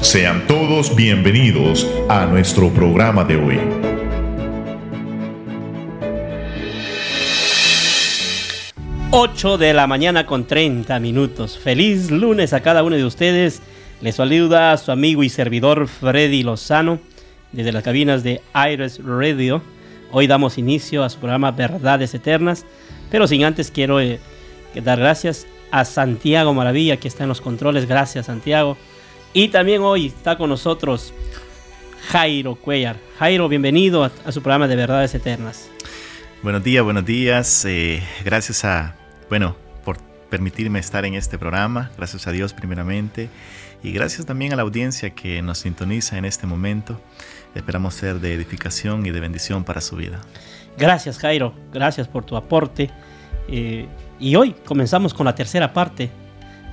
Sean todos bienvenidos a nuestro programa de hoy. Ocho de la mañana con 30 minutos. Feliz lunes a cada uno de ustedes. Les saluda su amigo y servidor Freddy Lozano desde las cabinas de Iris Radio. Hoy damos inicio a su programa Verdades Eternas, pero sin antes quiero eh, dar gracias a Santiago Maravilla que está en los controles. Gracias Santiago y también hoy está con nosotros Jairo Cuellar. Jairo, bienvenido a, su programa de Verdades Eternas. Buenos días, buenos días. Eh, gracias a, bueno, por permitirme estar en este programa. Gracias a Dios primeramente. Y gracias también a la audiencia que nos sintoniza en este momento. Esperamos ser de edificación y de bendición para su vida. Gracias Jairo, gracias por tu aporte. Eh, y hoy comenzamos con la tercera parte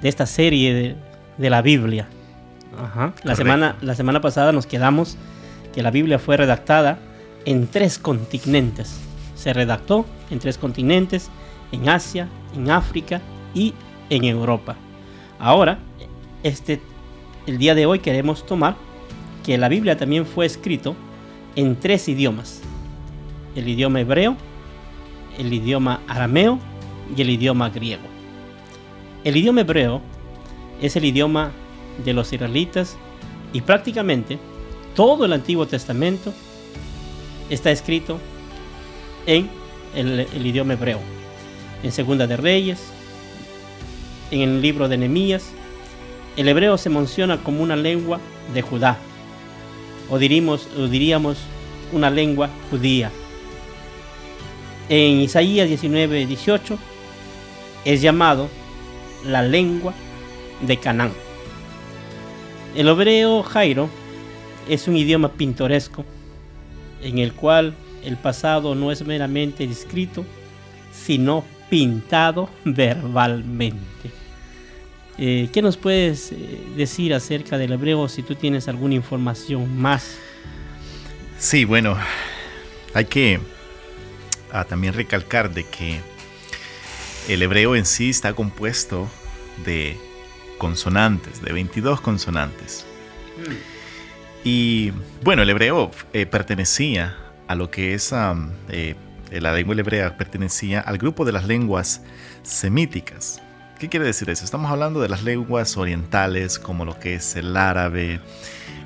de esta serie de, de la Biblia. La, semana, la semana pasada nos quedamos que la Biblia fue redactada en tres continentes. Se redactó en tres continentes, en Asia, en África y en Europa. Ahora, este, el día de hoy queremos tomar que la Biblia también fue escrito en tres idiomas. El idioma hebreo, el idioma arameo y el idioma griego. El idioma hebreo es el idioma de los israelitas y prácticamente todo el Antiguo Testamento está escrito en el, idioma hebreo. En Segunda de Reyes, en el libro de Nehemías, el hebreo se menciona como una lengua de Judá, o, o diríamos una lengua judía. En Isaías 19, 18 es llamado la lengua de Canaán. El hebreo Jairo es un idioma pintoresco en el cual el pasado no es meramente descrito, sino pintado verbalmente. Eh, ¿Qué nos puedes eh, decir acerca del hebreo si tú tienes alguna información más? Sí, bueno, hay que ah, también recalcar de que el hebreo en sí está compuesto de consonantes, de 22 consonantes. Y bueno, el hebreo eh, pertenecía a lo que es eh, la lengua hebrea, pertenecía al grupo de las lenguas semíticas. ¿Qué quiere decir eso? Estamos hablando de las lenguas orientales, como lo que es el árabe,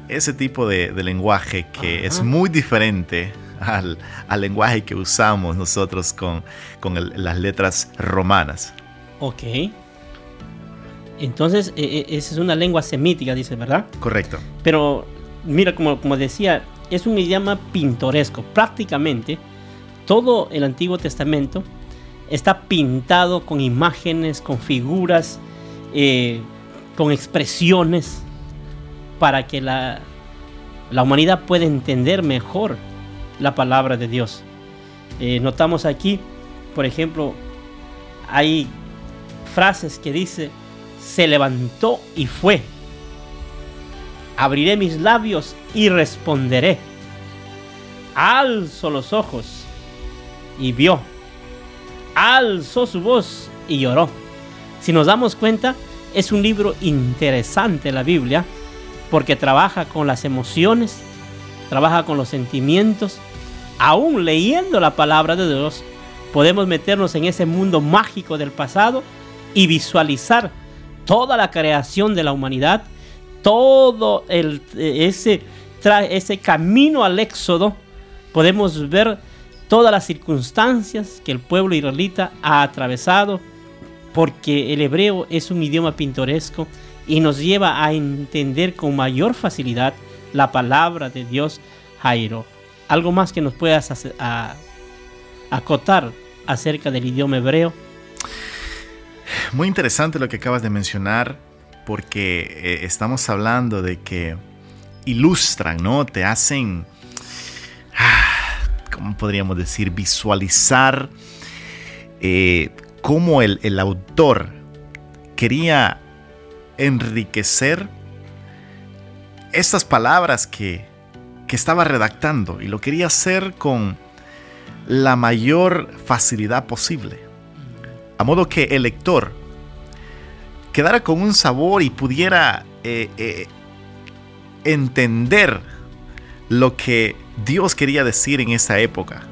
ese tipo de, lenguaje que es muy diferente al, lenguaje que usamos nosotros con, las letras romanas. Ok. Entonces, e, e, esa es una lengua semítica, dice, ¿verdad? Correcto. Pero, mira, como, como decía, es un idioma pintoresco. Prácticamente todo el Antiguo Testamento está pintado con imágenes, con figuras, eh, con expresiones, para que la, la, humanidad pueda entender mejor la palabra de Dios. Eh, notamos aquí, por ejemplo, hay frases que dice, se levantó y fue. Abriré mis labios y responderé. Alzo los ojos y vio. Alzó su voz y lloró. Si nos damos cuenta, es un libro interesante la Biblia porque trabaja con las emociones, trabaja con los sentimientos. Aún leyendo la palabra de Dios, podemos meternos en ese mundo mágico del pasado y visualizar toda la creación de la humanidad, todo el, ese, ese camino al éxodo, podemos ver todas las circunstancias que el pueblo israelita ha atravesado, porque el hebreo es un idioma pintoresco y nos lleva a entender con mayor facilidad la palabra de Dios, Jairo. ¿Algo más que nos puedas acotar acerca del idioma hebreo? Muy interesante lo que acabas de mencionar, porque eh, estamos hablando de que ilustran, ¿no? Te hacen, ah, ¿cómo podríamos decir? Visualizar eh, cómo el, el autor quería enriquecer estas palabras que, que estaba redactando y lo quería hacer con la mayor facilidad posible a modo que el lector quedara con un sabor y pudiera eh, eh, entender lo que Dios quería decir en esa época.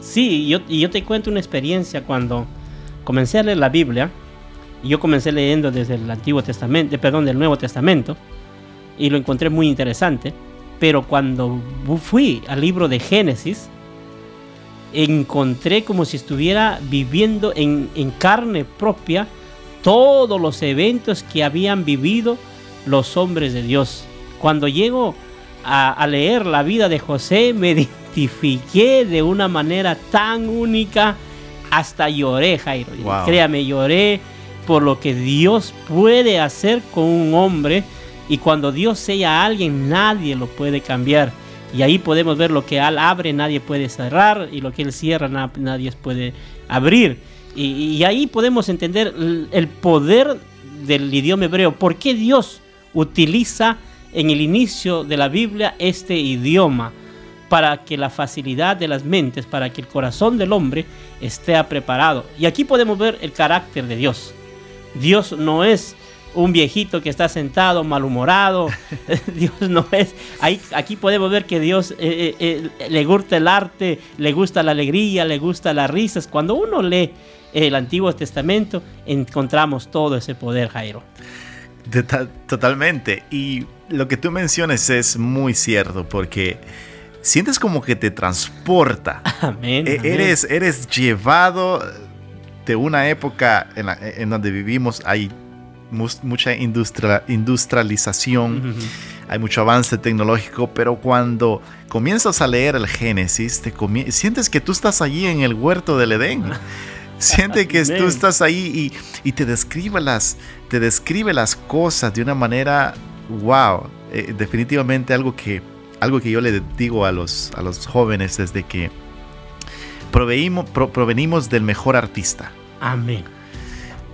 Sí, yo, y yo te cuento una experiencia cuando comencé a leer la Biblia. Yo comencé leyendo desde el Antiguo Testamento, eh, perdón, del Nuevo Testamento, y lo encontré muy interesante. Pero cuando fui al libro de Génesis, encontré como si estuviera viviendo en, en carne propia todos los eventos que habían vivido los hombres de Dios. Cuando llego a, leer la vida de José, me identifiqué de una manera tan única, hasta lloré, Jairo. Créame, lloré por lo que Dios puede hacer con un hombre. Y cuando Dios sella a alguien, nadie lo puede cambiar. Y ahí podemos ver lo que Él abre, nadie puede cerrar. Y lo que Él cierra, nadie puede abrir. Y, ahí podemos entender el poder del idioma hebreo. ¿Por qué Dios utiliza en el inicio de la Biblia este idioma? Para que la facilidad de las mentes, para que el corazón del hombre esté preparado. Y aquí podemos ver el carácter de Dios. Dios no es un viejito que está sentado malhumorado. Dios no es. Ahí, aquí podemos ver que Dios eh, eh, eh, le gusta el arte, le gusta la alegría, le gusta las risas. Cuando uno lee el Antiguo Testamento, encontramos todo ese poder, Jairo. totalmente. Y lo que tú mencionas es muy cierto, porque sientes como que te transporta. Amén. E-, eres, eres llevado de una época en, donde vivimos, hay mucha industrialización. hay mucho avance tecnológico, pero cuando comienzas a leer el Génesis, te sientes que tú estás allí en el huerto del Edén. Siente que tú estás ahí y, te, describe las, te describe las cosas de una manera, wow, eh, definitivamente algo que, algo que yo le digo a los, a los jóvenes es de que proveímos, provenimos del mejor artista. Amén.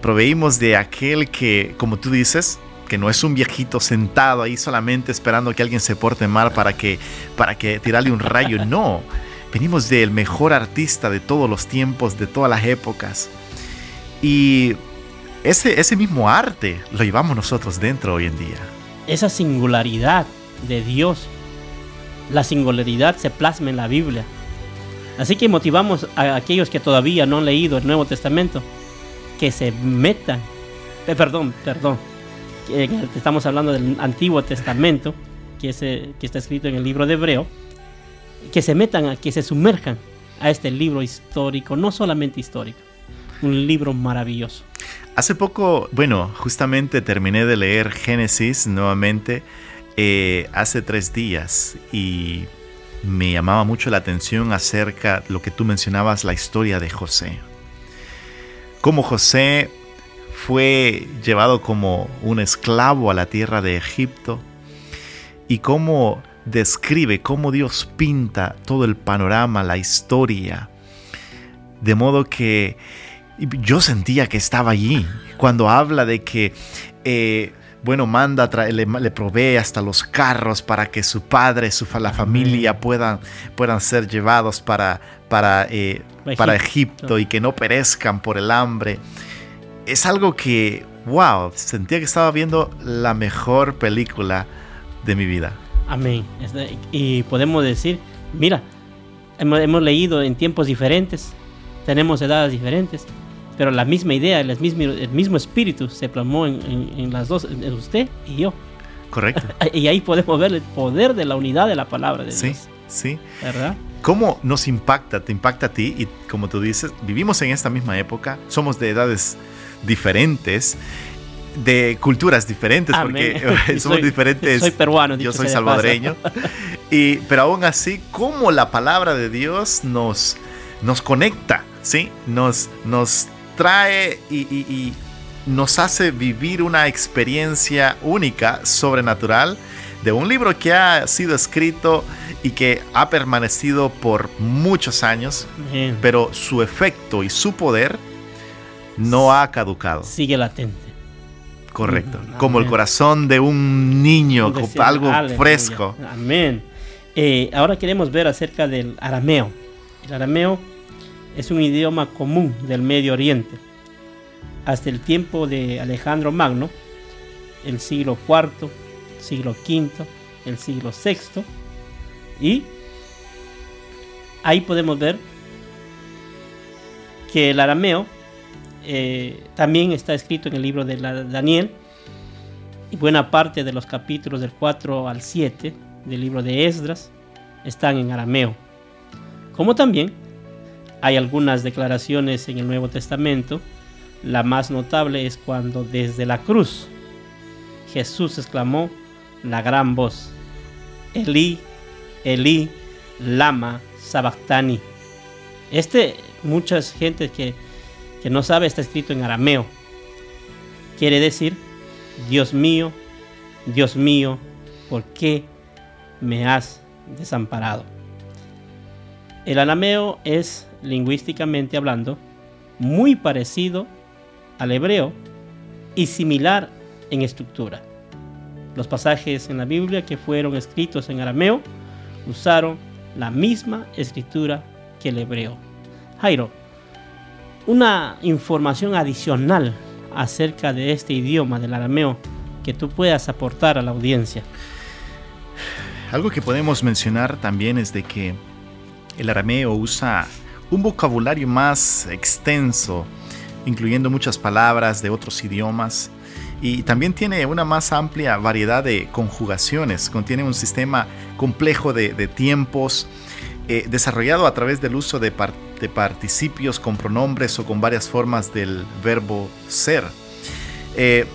Proveímos de aquel que, como tú dices, que no es un viejito sentado ahí solamente esperando que alguien se porte mal para que, para que tirarle un rayo. No Venimos del mejor artista de todos los tiempos, de todas las épocas. Y ese, ese mismo arte lo llevamos nosotros dentro hoy en día. Esa singularidad de Dios, la singularidad se plasma en la Biblia. Así que motivamos a aquellos que todavía no han leído el Nuevo Testamento que se metan, eh, perdón, perdón, estamos hablando del Antiguo Testamento, que, que está escrito en el libro de Hebreo, que se metan, a, que se sumerjan a este libro histórico, no solamente histórico, un libro maravilloso. Hace poco, bueno, justamente terminé de leer Génesis nuevamente eh, hace tres días y me llamaba mucho la atención acerca lo que tú mencionabas, la historia de José. Cómo José fue llevado como un esclavo a la tierra de Egipto y cómo describe cómo Dios pinta todo el panorama, la historia. De modo que yo sentía que estaba allí. Cuando habla de que, eh, bueno, manda, le, le, provee hasta los carros para que su padre, su, la familia puedan, puedan ser llevados para, para, eh, para Egipto y que no perezcan por el hambre. Es algo que, wow, sentía que estaba viendo la mejor película de mi vida. Amén. Y podemos decir, mira, hemos, leído en tiempos diferentes, tenemos edades diferentes, pero la misma idea, el mismo, el mismo espíritu se plasmó en, las dos, en usted y yo. Correcto. Y ahí podemos ver el poder de la unidad de la palabra de Dios. Sí, sí. ¿Verdad? ¿Cómo nos impacta? Te impacta a ti y como tú dices, vivimos en esta misma época, somos de edades diferentes de culturas diferentes, porque somos diferentes. Soy peruano, yo soy salvadoreño. y, pero aún así, cómo la palabra de Dios nos, nos conecta, ¿sí? Nos, nos trae y, nos hace vivir una experiencia única, sobrenatural, de un libro que ha sido escrito y que ha permanecido por muchos años, pero su efecto y su poder no ha caducado. Sigue latente. Correcto. Como el corazón de un niño, algo fresco. Amén. Eh, ahora queremos ver acerca del arameo. El arameo es un idioma común del Medio Oriente. Hasta el tiempo de Alejandro Magno, el siglo IV, siglo V, el siglo VI. Y ahí podemos ver que el arameo eh, también está escrito en el libro de Daniel y buena parte de los capítulos del 4 al 7 del libro de Esdras están en arameo. Como también hay algunas declaraciones en el Nuevo Testamento. La más notable es cuando desde la cruz Jesús exclamó la gran voz, Elí, Elí, lama sabactani. Este, muchas gente que, que no sabe está escrito en arameo. Quiere decir, Dios mío, Dios mío, ¿por qué me has desamparado? El arameo es, lingüísticamente hablando, muy parecido al hebreo y similar en estructura. Los pasajes en la Biblia que fueron escritos en arameo usaron la misma escritura que el hebreo. Jairo, una información adicional acerca de este idioma del arameo que tú puedas aportar a la audiencia. Algo que podemos mencionar también es de que el arameo usa un vocabulario más extenso, incluyendo muchas palabras de otros idiomas y también tiene una más amplia variedad de conjugaciones, contiene un sistema complejo de, tiempos eh, desarrollado a través del uso de, participios con pronombres o con varias formas del verbo ser. Eh,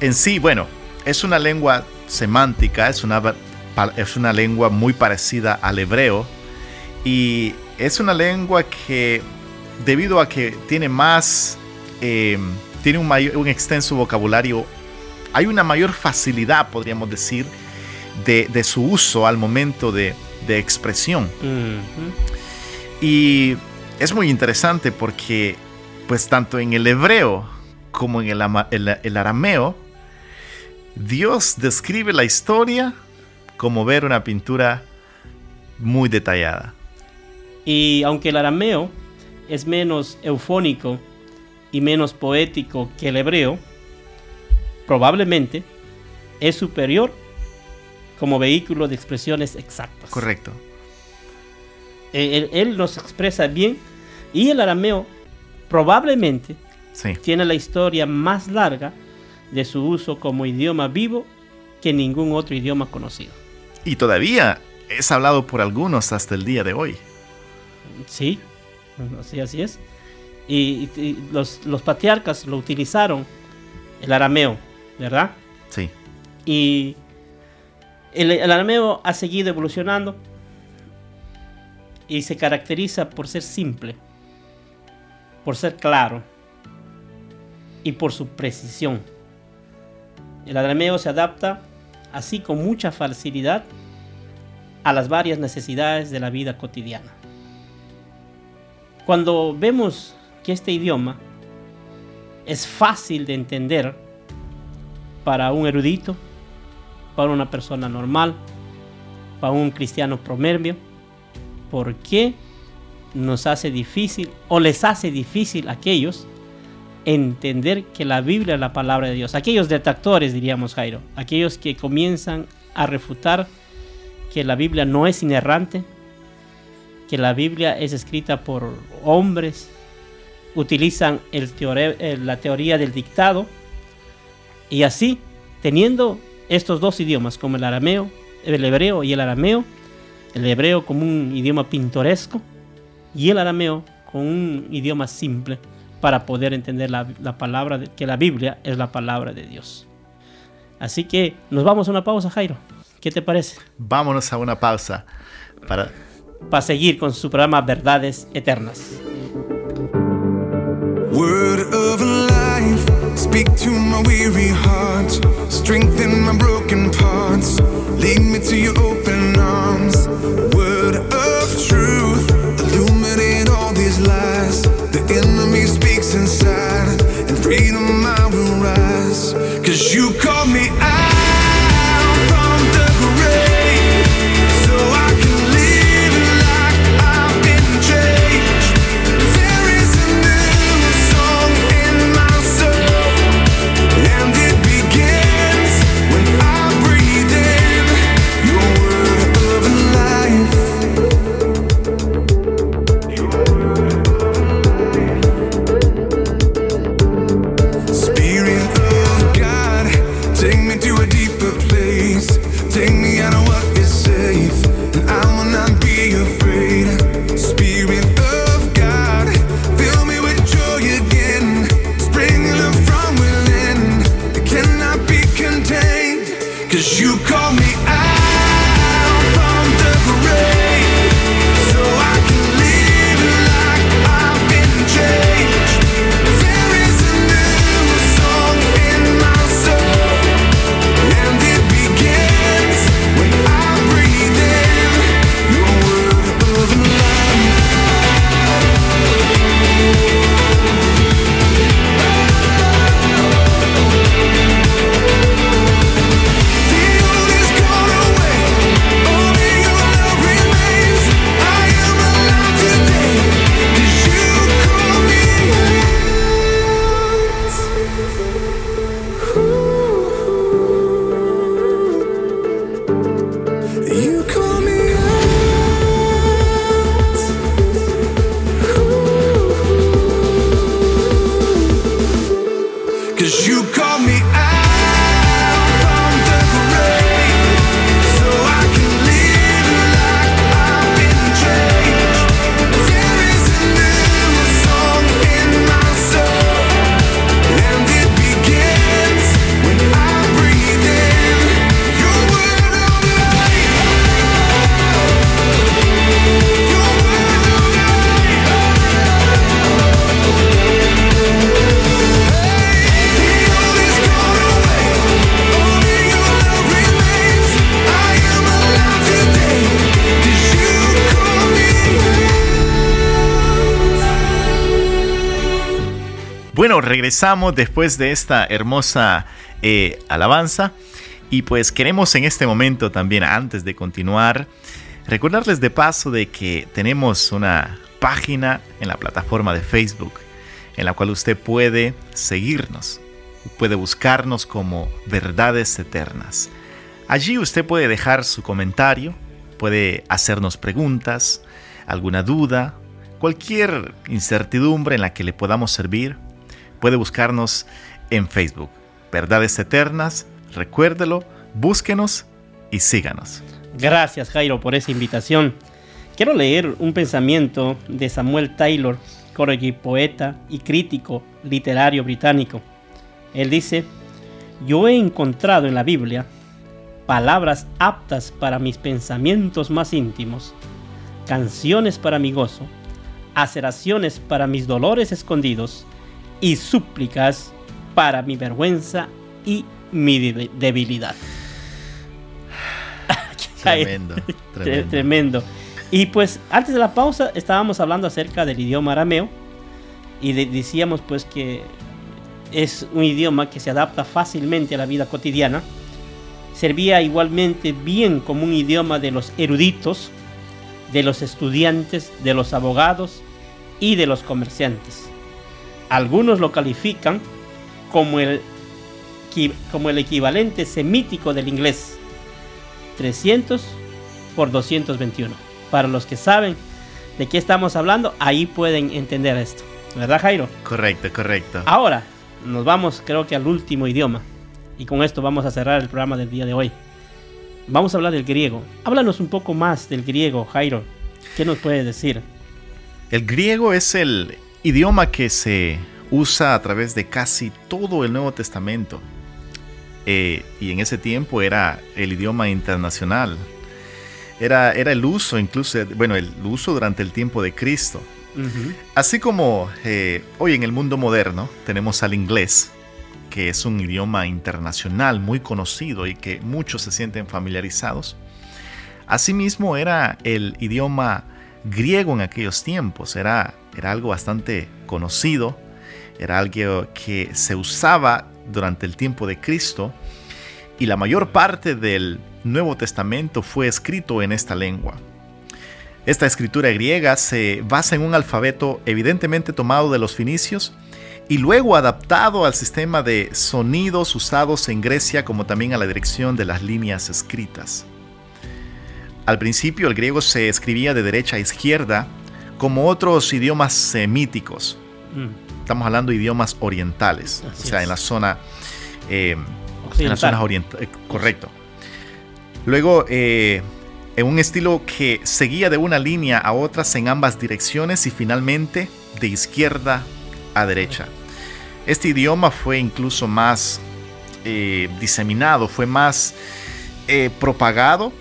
en sí, bueno, es una lengua semántica, es una, es una lengua muy parecida al hebreo y es una lengua que debido a que tiene más... Eh, tiene un, un extenso vocabulario, hay una mayor facilidad, podríamos decir, de, su uso al momento de, expresión. Y es muy interesante porque, pues tanto en el hebreo como en el, arameo, Dios describe la historia como ver una pintura muy detallada. Y aunque el arameo es menos eufónico y menos poético que el hebreo, probablemente es superior como vehículo de expresiones exactas. Correcto. Eh, él, nos expresa bien y el arameo probablemente tiene la historia más larga de su uso como idioma vivo que ningún otro idioma conocido. Y todavía es hablado por algunos hasta el día de hoy. Sí, así, así es y, los, patriarcas lo utilizaron, el arameo, ¿verdad? Sí. Y el, arameo ha seguido evolucionando y se caracteriza por ser simple, por ser claro y por su precisión. El arameo se adapta así con mucha facilidad a las varias necesidades de la vida cotidiana. Cuando vemos este idioma es fácil de entender para un erudito, para una persona normal, para un cristiano promerbio. ¿Por qué nos hace difícil o les hace difícil a aquellos entender que la Biblia es la palabra de Dios? Aquellos detractores, diríamos Jairo, aquellos que comienzan a refutar que la Biblia no es inerrante, que la Biblia es escrita por hombres utilizan el eh, la teoría del dictado y así, teniendo estos dos idiomas como el arameo, el hebreo y el arameo, el hebreo como un idioma pintoresco y el arameo como un idioma simple para poder entender la, palabra, de, que la Biblia es la palabra de Dios. Así que nos vamos a una pausa, Jairo. ¿Qué te parece? Vámonos a una pausa para, para seguir con su programa Verdades Eternas. Word of life, speak to my weary heart, strengthen my broken parts, lead me to your open arms. Word of truth, illuminate all these lies. The enemy speaks inside, and freedom I will rise. Cause you call me out. Bueno, regresamos después de esta hermosa eh, alabanza y pues queremos en este momento también, antes de continuar, recordarles de paso de que tenemos una página en la plataforma de Facebook en la cual usted puede seguirnos, puede buscarnos como verdades eternas. Allí usted puede dejar su comentario, puede hacernos preguntas, alguna duda, cualquier incertidumbre en la que le podamos servir puede buscarnos en Facebook. Verdades Eternas, recuérdelo, búsquenos y síganos. Gracias Jairo por esa invitación. Quiero leer un pensamiento de Samuel Taylor, Corrigy, poeta y crítico literario británico. Él dice, yo he encontrado en la Biblia palabras aptas para mis pensamientos más íntimos, canciones para mi gozo, aceraciones para mis dolores escondidos, y súplicas para mi vergüenza y mi debilidad. Tremendo, tremendo. Y pues antes de la pausa estábamos hablando acerca del idioma arameo y decíamos pues que es un idioma que se adapta fácilmente a la vida cotidiana. Servía igualmente bien como un idioma de los eruditos, de los estudiantes, de los abogados y de los comerciantes. Algunos lo califican como el, como el equivalente semítico del inglés. 300 por 221. Para los que saben de qué estamos hablando, ahí pueden entender esto. ¿Verdad, Jairo? Correcto, correcto. Ahora, nos vamos creo que al último idioma. Y con esto vamos a cerrar el programa del día de hoy. Vamos a hablar del griego. Háblanos un poco más del griego, Jairo. ¿Qué nos puedes decir? El griego es el idioma que se usa a través de casi todo el Nuevo Testamento. Eh, y en ese tiempo era el idioma internacional. Era, era el uso, incluso, bueno, el uso durante el tiempo de Cristo. Así como eh, hoy en el mundo moderno tenemos al inglés, que es un idioma internacional muy conocido y que muchos se sienten familiarizados. Asimismo era el idioma griego en aquellos tiempos, era era algo bastante conocido, era algo que se usaba durante el tiempo de Cristo y la mayor parte del Nuevo Testamento fue escrito en esta lengua. Esta escritura griega se basa en un alfabeto evidentemente tomado de los finicios y luego adaptado al sistema de sonidos usados en Grecia como también a la dirección de las líneas escritas. Al principio el griego se escribía de derecha a izquierda como otros idiomas semíticos. Mm. Estamos hablando de idiomas orientales, o sea, en la zona, eh, en las zonas orientales, eh, correcto. Luego, eh, en un estilo que seguía de una línea a otras en ambas direcciones y finalmente de izquierda a derecha. Este idioma fue incluso más eh, diseminado, fue más eh, propagado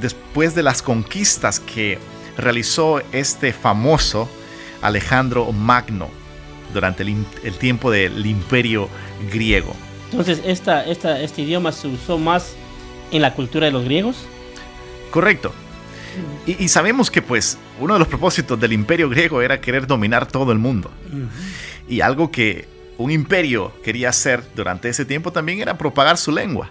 después de las conquistas que realizó este famoso Alejandro Magno durante el, tiempo del imperio griego. Entonces, esta, este idioma se usó más en la cultura de los griegos. Correcto. Y, sabemos que pues uno de los propósitos del imperio griego era querer dominar todo el mundo. Y algo que un imperio quería hacer durante ese tiempo también era propagar su lengua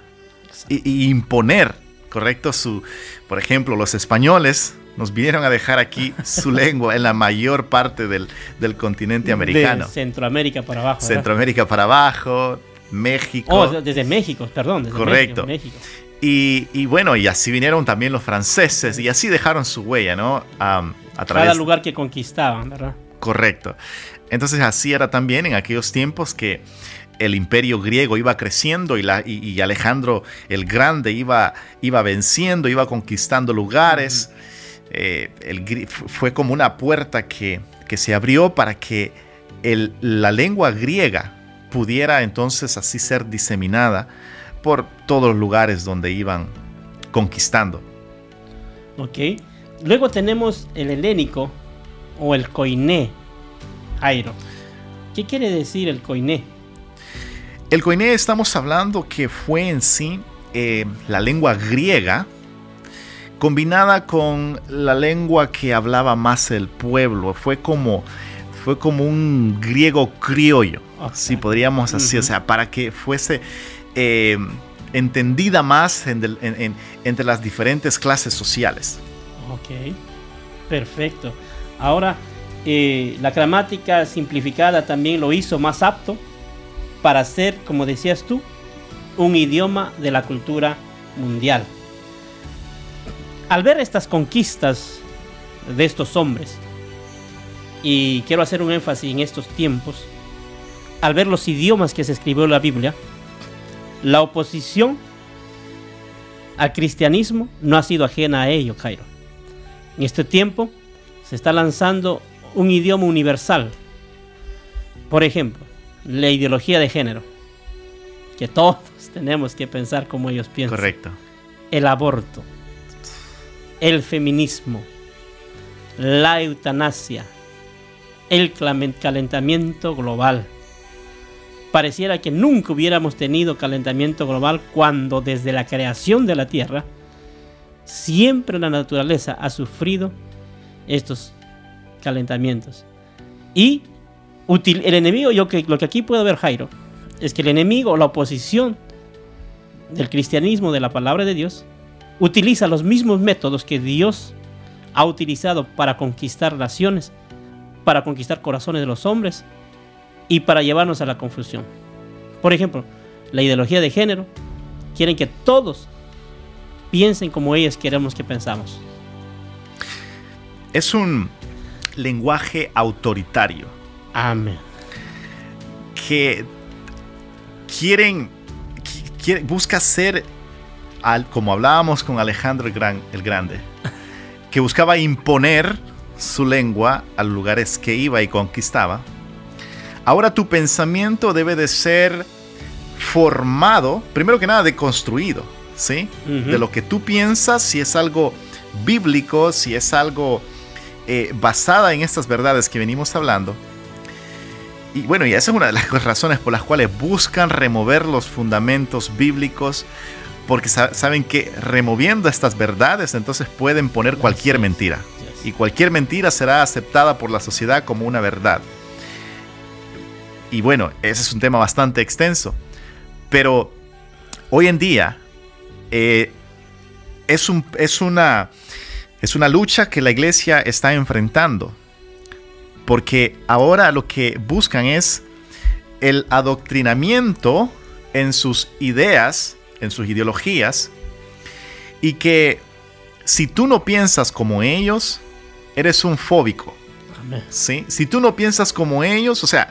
y, imponer, ¿correcto? Su, por ejemplo, los españoles nos vinieron a dejar aquí su lengua en la mayor parte del, continente americano. Centroamérica para abajo. Centroamérica para abajo, México. Oh, desde México, perdón. Desde Correcto. México. Y, bueno, y así vinieron también los franceses y así dejaron su huella, ¿no? a través... Cada lugar que conquistaban, ¿verdad? Correcto. Entonces así era también en aquellos tiempos que el imperio griego iba creciendo y, la, y, Alejandro el Grande iba, iba venciendo, iba conquistando lugares. Eh, el, fue como una puerta que, que se abrió para que el, la lengua griega pudiera entonces así ser diseminada por todos los lugares donde iban conquistando. Ok. Luego tenemos el helénico o el koiné, Jairo. ¿Qué quiere decir el koiné? El koiné estamos hablando que fue en sí eh, la lengua griega combinada con la lengua que hablaba más el pueblo. Fue como, fue como un griego criollo, si podríamos así, o sea, para que fuese eh, entendida más entre las diferentes clases sociales. Ok, perfecto. Ahora, eh, la gramática simplificada también lo hizo más apto para ser, como decías tú, un idioma de la cultura mundial. Al ver estas conquistas de estos hombres, y quiero hacer un énfasis en estos tiempos, al ver los idiomas que se escribió en la Biblia, la oposición al cristianismo no ha sido ajena a ello, Cairo. En este tiempo se está lanzando un idioma universal. Por ejemplo, la ideología de género. Que todos tenemos que pensar como ellos piensan. Correcto. El aborto. El feminismo. La eutanasia. El calentamiento global. Pareciera que nunca hubiéramos tenido calentamiento global cuando desde la creación de la Tierra siempre la naturaleza ha sufrido estos calentamientos. Y el enemigo, yo que, lo que aquí puedo ver Jairo, es que el enemigo, la oposición del cristianismo, de la palabra de Dios, utiliza los mismos métodos que Dios ha utilizado para conquistar naciones, para conquistar corazones de los hombres y para llevarnos a la confusión. Por ejemplo, la ideología de género quieren que todos piensen como ellos queremos que pensamos. Es un lenguaje autoritario. Amén. Que quieren, busca ser, como hablábamos con Alejandro el, Gran, el Grande, que buscaba imponer su lengua a los lugares que iba y conquistaba. Ahora tu pensamiento debe de ser formado, primero que nada, deconstruido, ¿sí? De lo que tú piensas, si es algo bíblico, si es algo eh, basada en estas verdades que venimos hablando. Y bueno, y esa es una de las razones por las cuales buscan remover los fundamentos bíblicos, porque saben que removiendo estas verdades entonces pueden poner cualquier mentira. Y cualquier mentira será aceptada por la sociedad como una verdad. Y bueno, ese es un tema bastante extenso. Pero hoy en día eh, es, un, es una es una lucha que la iglesia está enfrentando, porque ahora lo que buscan es el adoctrinamiento en sus ideas, en sus ideologías, y que si tú no piensas como ellos, eres un fóbico. ¿sí? Si tú no piensas como ellos, o sea,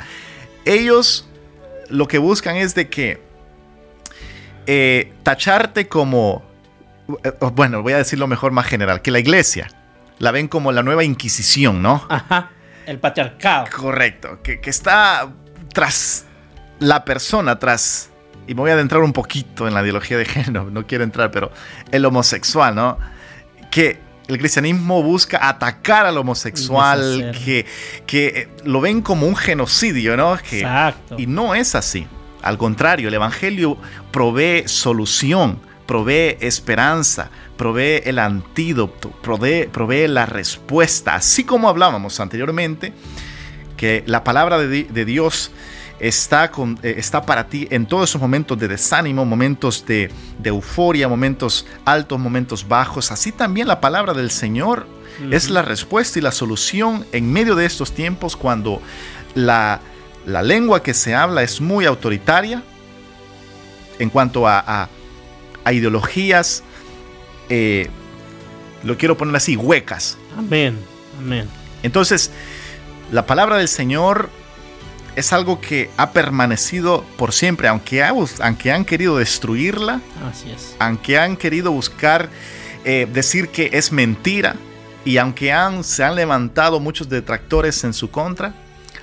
ellos lo que buscan es de que eh, tacharte como eh, bueno, voy a decirlo mejor más general, que la iglesia la ven como la nueva Inquisición, ¿no? Ajá, el patriarcado. Correcto, que, que está tras la persona, tras, y me voy a adentrar un poquito en la ideología de género, no quiero entrar, pero el homosexual, ¿no? Que el cristianismo busca atacar al homosexual, que, que eh, lo ven como un genocidio, ¿no? Exacto. Y no es así. Al contrario, el Evangelio provee solución, provee esperanza, provee el antídoto, provee, provee la respuesta. Así como hablábamos anteriormente, que la palabra de, de Dios está, con, eh, está para ti en todos esos momentos de desánimo, momentos de, de, euforia, momentos altos, momentos bajos. Así también la palabra del Señor uh -huh. es la respuesta y la solución en medio de estos tiempos cuando la, la lengua que se habla es muy autoritaria en cuanto a, a, a ideologías, eh, lo quiero poner así, huecas. Amén, amén. Entonces, la palabra del Señor es algo que ha permanecido por siempre, aunque, ha, aunque han querido destruirla, Así es. aunque han querido buscar eh, decir que es mentira, y aunque han, se han levantado muchos detractores en su contra,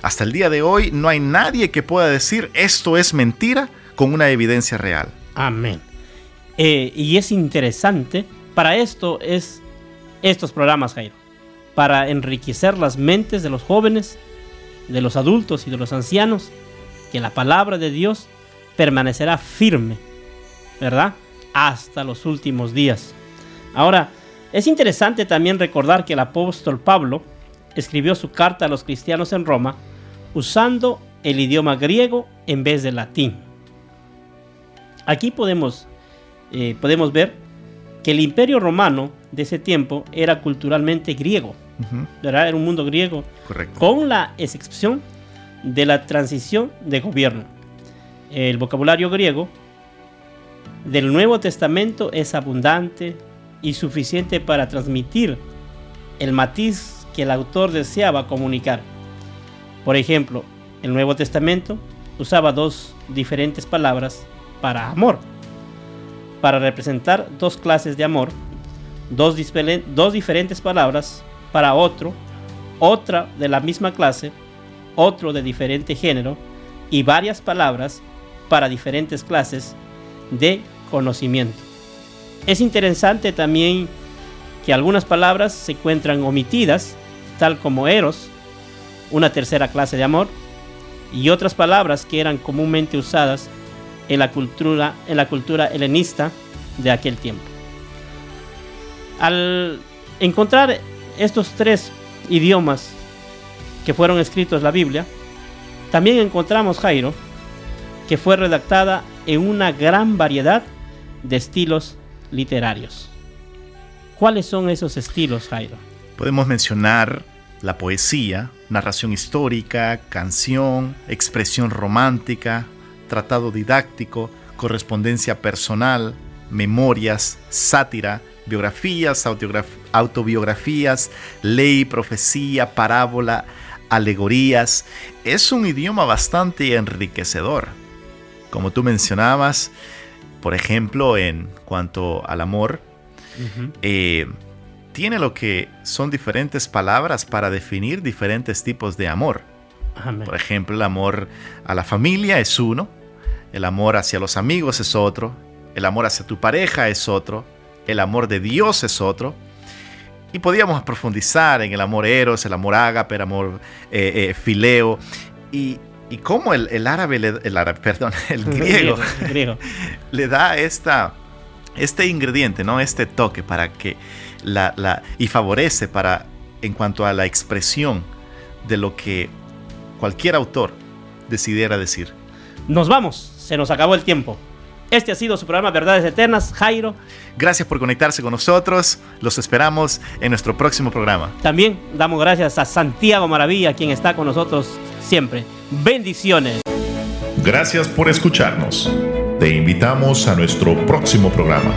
hasta el día de hoy no hay nadie que pueda decir esto es mentira con una evidencia real. Amén. Eh, y es interesante, para esto es estos programas, Jairo, para enriquecer las mentes de los jóvenes, de los adultos y de los ancianos, que la palabra de Dios permanecerá firme, ¿verdad? Hasta los últimos días. Ahora, es interesante también recordar que el apóstol Pablo escribió su carta a los cristianos en Roma usando el idioma griego en vez de latín. Aquí podemos, eh, podemos ver que el imperio romano de ese tiempo era culturalmente griego. Uh -huh. ¿verdad? Era un mundo griego. Correcto. Con la excepción de la transición de gobierno. El vocabulario griego del Nuevo Testamento es abundante y suficiente para transmitir el matiz que el autor deseaba comunicar. Por ejemplo, el Nuevo Testamento usaba dos diferentes palabras para amor, para representar dos clases de amor, dos, dos diferentes palabras para otro, otra de la misma clase, otro de diferente género y varias palabras para diferentes clases de conocimiento. Es interesante también que algunas palabras se encuentran omitidas, tal como eros, una tercera clase de amor, y otras palabras que eran comúnmente usadas en la cultura, en la cultura helenista de aquel tiempo. Al encontrar estos tres idiomas que fueron escritos la Biblia, también encontramos, Jairo, que fue redactada en una gran variedad de estilos literarios. ¿Cuáles son esos estilos, Jairo? Podemos mencionar la poesía, narración histórica, canción, expresión romántica, tratado didáctico, correspondencia personal, memorias, sátira, biografías, autobiografías, ley, profecía, parábola, alegorías. Es un idioma bastante enriquecedor. Como tú mencionabas, por ejemplo, en cuanto al amor, uh -huh. eh, tiene lo que son diferentes palabras para definir diferentes tipos de amor. Amén. Por ejemplo, el amor a la familia es uno, el amor hacia los amigos es otro, el amor hacia tu pareja es otro, el amor de Dios es otro. Y podríamos profundizar en el amor eros, el amor ágape, el amor eh, eh, fileo. Y, y cómo el, el, árabe, le, el árabe, perdón, el griego, el griego. le da esta, este ingrediente, ¿no? este toque para que la, la, y favorece para en cuanto a la expresión de lo que cualquier autor decidiera decir. Nos vamos, se nos acabó el tiempo. Este ha sido su programa Verdades Eternas, Jairo. Gracias por conectarse con nosotros. Los esperamos en nuestro próximo programa. También damos gracias a Santiago Maravilla, quien está con nosotros siempre. Bendiciones. Gracias por escucharnos. Te invitamos a nuestro próximo programa.